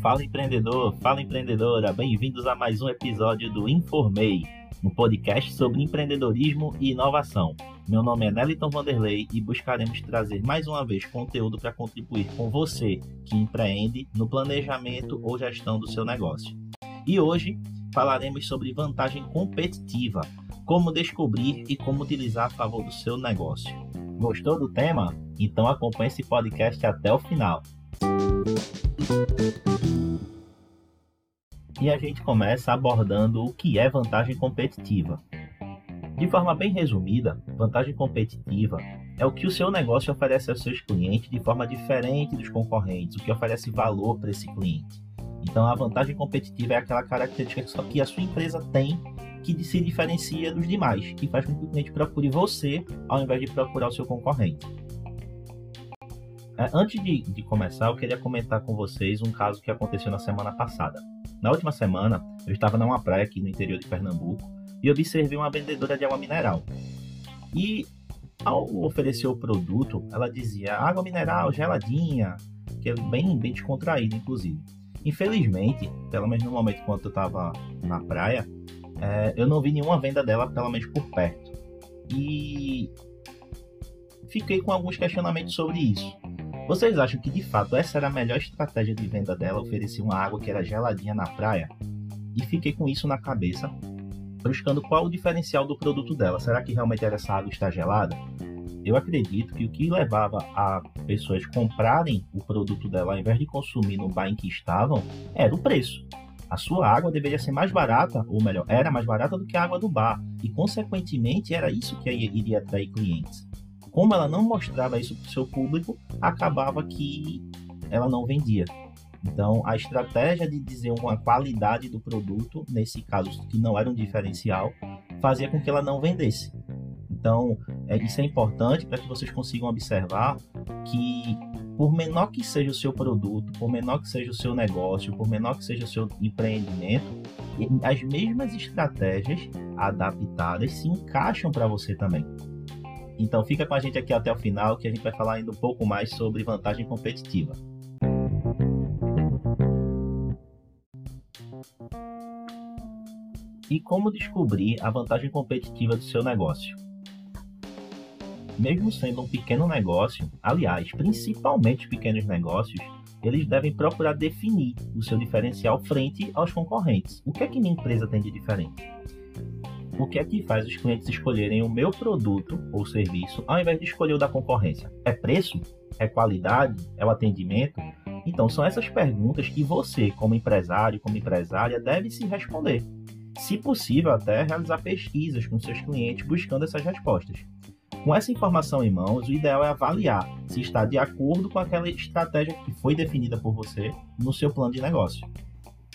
Fala empreendedor, fala empreendedora, bem-vindos a mais um episódio do Informei, um podcast sobre empreendedorismo e inovação. Meu nome é Neliton Vanderlei e buscaremos trazer mais uma vez conteúdo para contribuir com você que empreende no planejamento ou gestão do seu negócio. E hoje falaremos sobre vantagem competitiva, como descobrir e como utilizar a favor do seu negócio. Gostou do tema? Então acompanhe esse podcast até o final. E a gente começa abordando o que é vantagem competitiva. De forma bem resumida, vantagem competitiva é o que o seu negócio oferece aos seus clientes de forma diferente dos concorrentes, o que oferece valor para esse cliente. Então, a vantagem competitiva é aquela característica que a sua empresa tem que se diferencia dos demais, que faz com que o cliente procure você ao invés de procurar o seu concorrente. É, antes de, de, começar, eu queria comentar com vocês um caso que aconteceu na semana passada. Na última semana, eu estava numa praia aqui no interior de Pernambuco e observei uma vendedora de água mineral. E ao oferecer o produto, ela dizia água mineral geladinha, que é bem, bem descontraída, inclusive. Infelizmente, pelo menos no momento quando eu estava na praia, é, eu não vi nenhuma venda dela, pelo menos por perto. E fiquei com alguns questionamentos sobre isso. Vocês acham que de fato essa era a melhor estratégia de venda dela, oferecer uma água que era geladinha na praia? E fiquei com isso na cabeça, buscando qual o diferencial do produto dela. Será que realmente era essa água estar gelada? Eu acredito que o que levava a pessoas comprarem o produto dela ao invés de consumir no bar em que estavam era o preço. A sua água deveria ser mais barata, ou melhor, era mais barata do que a água do bar, e consequentemente era isso que iria atrair clientes como ela não mostrava isso para o seu público, acabava que ela não vendia. Então, a estratégia de dizer uma qualidade do produto, nesse caso que não era um diferencial, fazia com que ela não vendesse. Então, é, isso é importante para que vocês consigam observar que, por menor que seja o seu produto, por menor que seja o seu negócio, por menor que seja o seu empreendimento, as mesmas estratégias adaptadas se encaixam para você também. Então fica com a gente aqui até o final que a gente vai falar ainda um pouco mais sobre vantagem competitiva. E como descobrir a vantagem competitiva do seu negócio? Mesmo sendo um pequeno negócio, aliás, principalmente pequenos negócios, eles devem procurar definir o seu diferencial frente aos concorrentes. O que é que minha empresa tem de diferente? O que é que faz os clientes escolherem o meu produto ou serviço ao invés de escolher o da concorrência? É preço? É qualidade? É o atendimento? Então, são essas perguntas que você, como empresário, como empresária, deve se responder. Se possível, até realizar pesquisas com seus clientes buscando essas respostas. Com essa informação em mãos, o ideal é avaliar se está de acordo com aquela estratégia que foi definida por você no seu plano de negócio.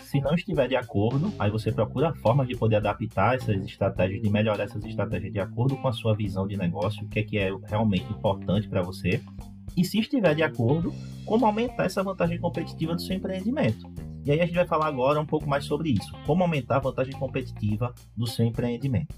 Se não estiver de acordo, aí você procura formas de poder adaptar essas estratégias, de melhorar essas estratégias de acordo com a sua visão de negócio, o que é, que é realmente importante para você. E se estiver de acordo, como aumentar essa vantagem competitiva do seu empreendimento. E aí a gente vai falar agora um pouco mais sobre isso, como aumentar a vantagem competitiva do seu empreendimento.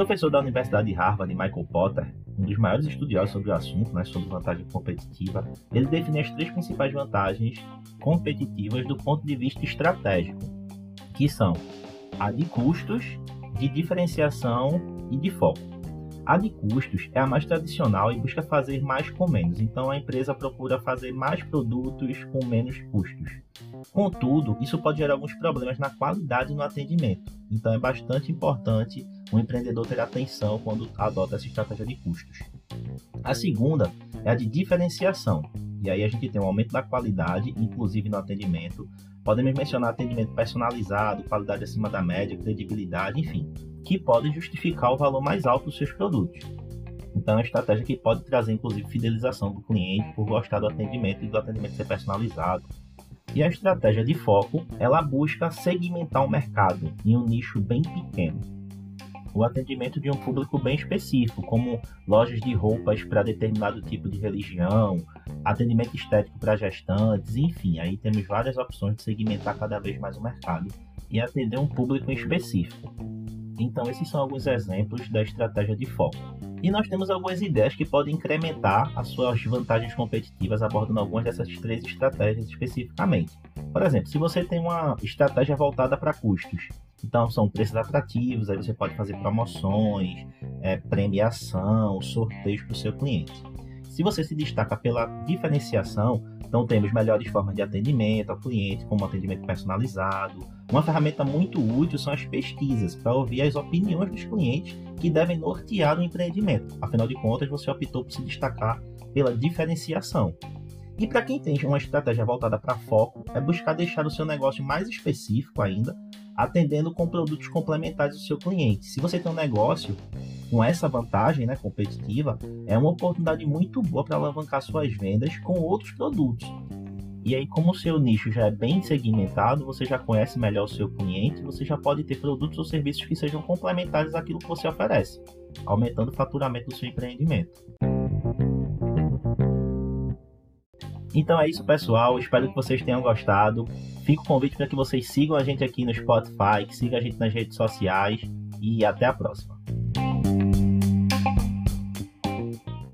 Professor da Universidade de Harvard, Michael Potter, um dos maiores estudiosos sobre o assunto, né, sobre vantagem competitiva, ele define as três principais vantagens competitivas do ponto de vista estratégico, que são a de custos, de diferenciação e de foco. A de custos é a mais tradicional e busca fazer mais com menos, então a empresa procura fazer mais produtos com menos custos. Contudo, isso pode gerar alguns problemas na qualidade no atendimento, então é bastante importante o empreendedor ter atenção quando adota essa estratégia de custos. A segunda é a de diferenciação, e aí a gente tem um aumento da qualidade, inclusive no atendimento. Podemos mencionar atendimento personalizado, qualidade acima da média, credibilidade, enfim, que podem justificar o valor mais alto dos seus produtos. Então, é uma estratégia que pode trazer, inclusive, fidelização do cliente por gostar do atendimento e do atendimento ser personalizado. E a estratégia de foco, ela busca segmentar o mercado em um nicho bem pequeno o atendimento de um público bem específico, como lojas de roupas para determinado tipo de religião, atendimento estético para gestantes, enfim, aí temos várias opções de segmentar cada vez mais o mercado e atender um público específico. Então, esses são alguns exemplos da estratégia de foco. E nós temos algumas ideias que podem incrementar as suas vantagens competitivas abordando algumas dessas três estratégias especificamente. Por exemplo, se você tem uma estratégia voltada para custos, então são preços atrativos, aí você pode fazer promoções, é, premiação, sorteios para o seu cliente. Se você se destaca pela diferenciação, então temos melhores formas de atendimento ao cliente, como atendimento personalizado. Uma ferramenta muito útil são as pesquisas, para ouvir as opiniões dos clientes que devem nortear o empreendimento. Afinal de contas, você optou por se destacar pela diferenciação. E para quem tem uma estratégia voltada para foco, é buscar deixar o seu negócio mais específico ainda, atendendo com produtos complementares do seu cliente. Se você tem um negócio com essa vantagem né, competitiva, é uma oportunidade muito boa para alavancar suas vendas com outros produtos. E aí, como o seu nicho já é bem segmentado, você já conhece melhor o seu cliente, você já pode ter produtos ou serviços que sejam complementares àquilo que você oferece, aumentando o faturamento do seu empreendimento. Então é isso, pessoal. Espero que vocês tenham gostado. Fica o convite para que vocês sigam a gente aqui no Spotify, que sigam a gente nas redes sociais e até a próxima.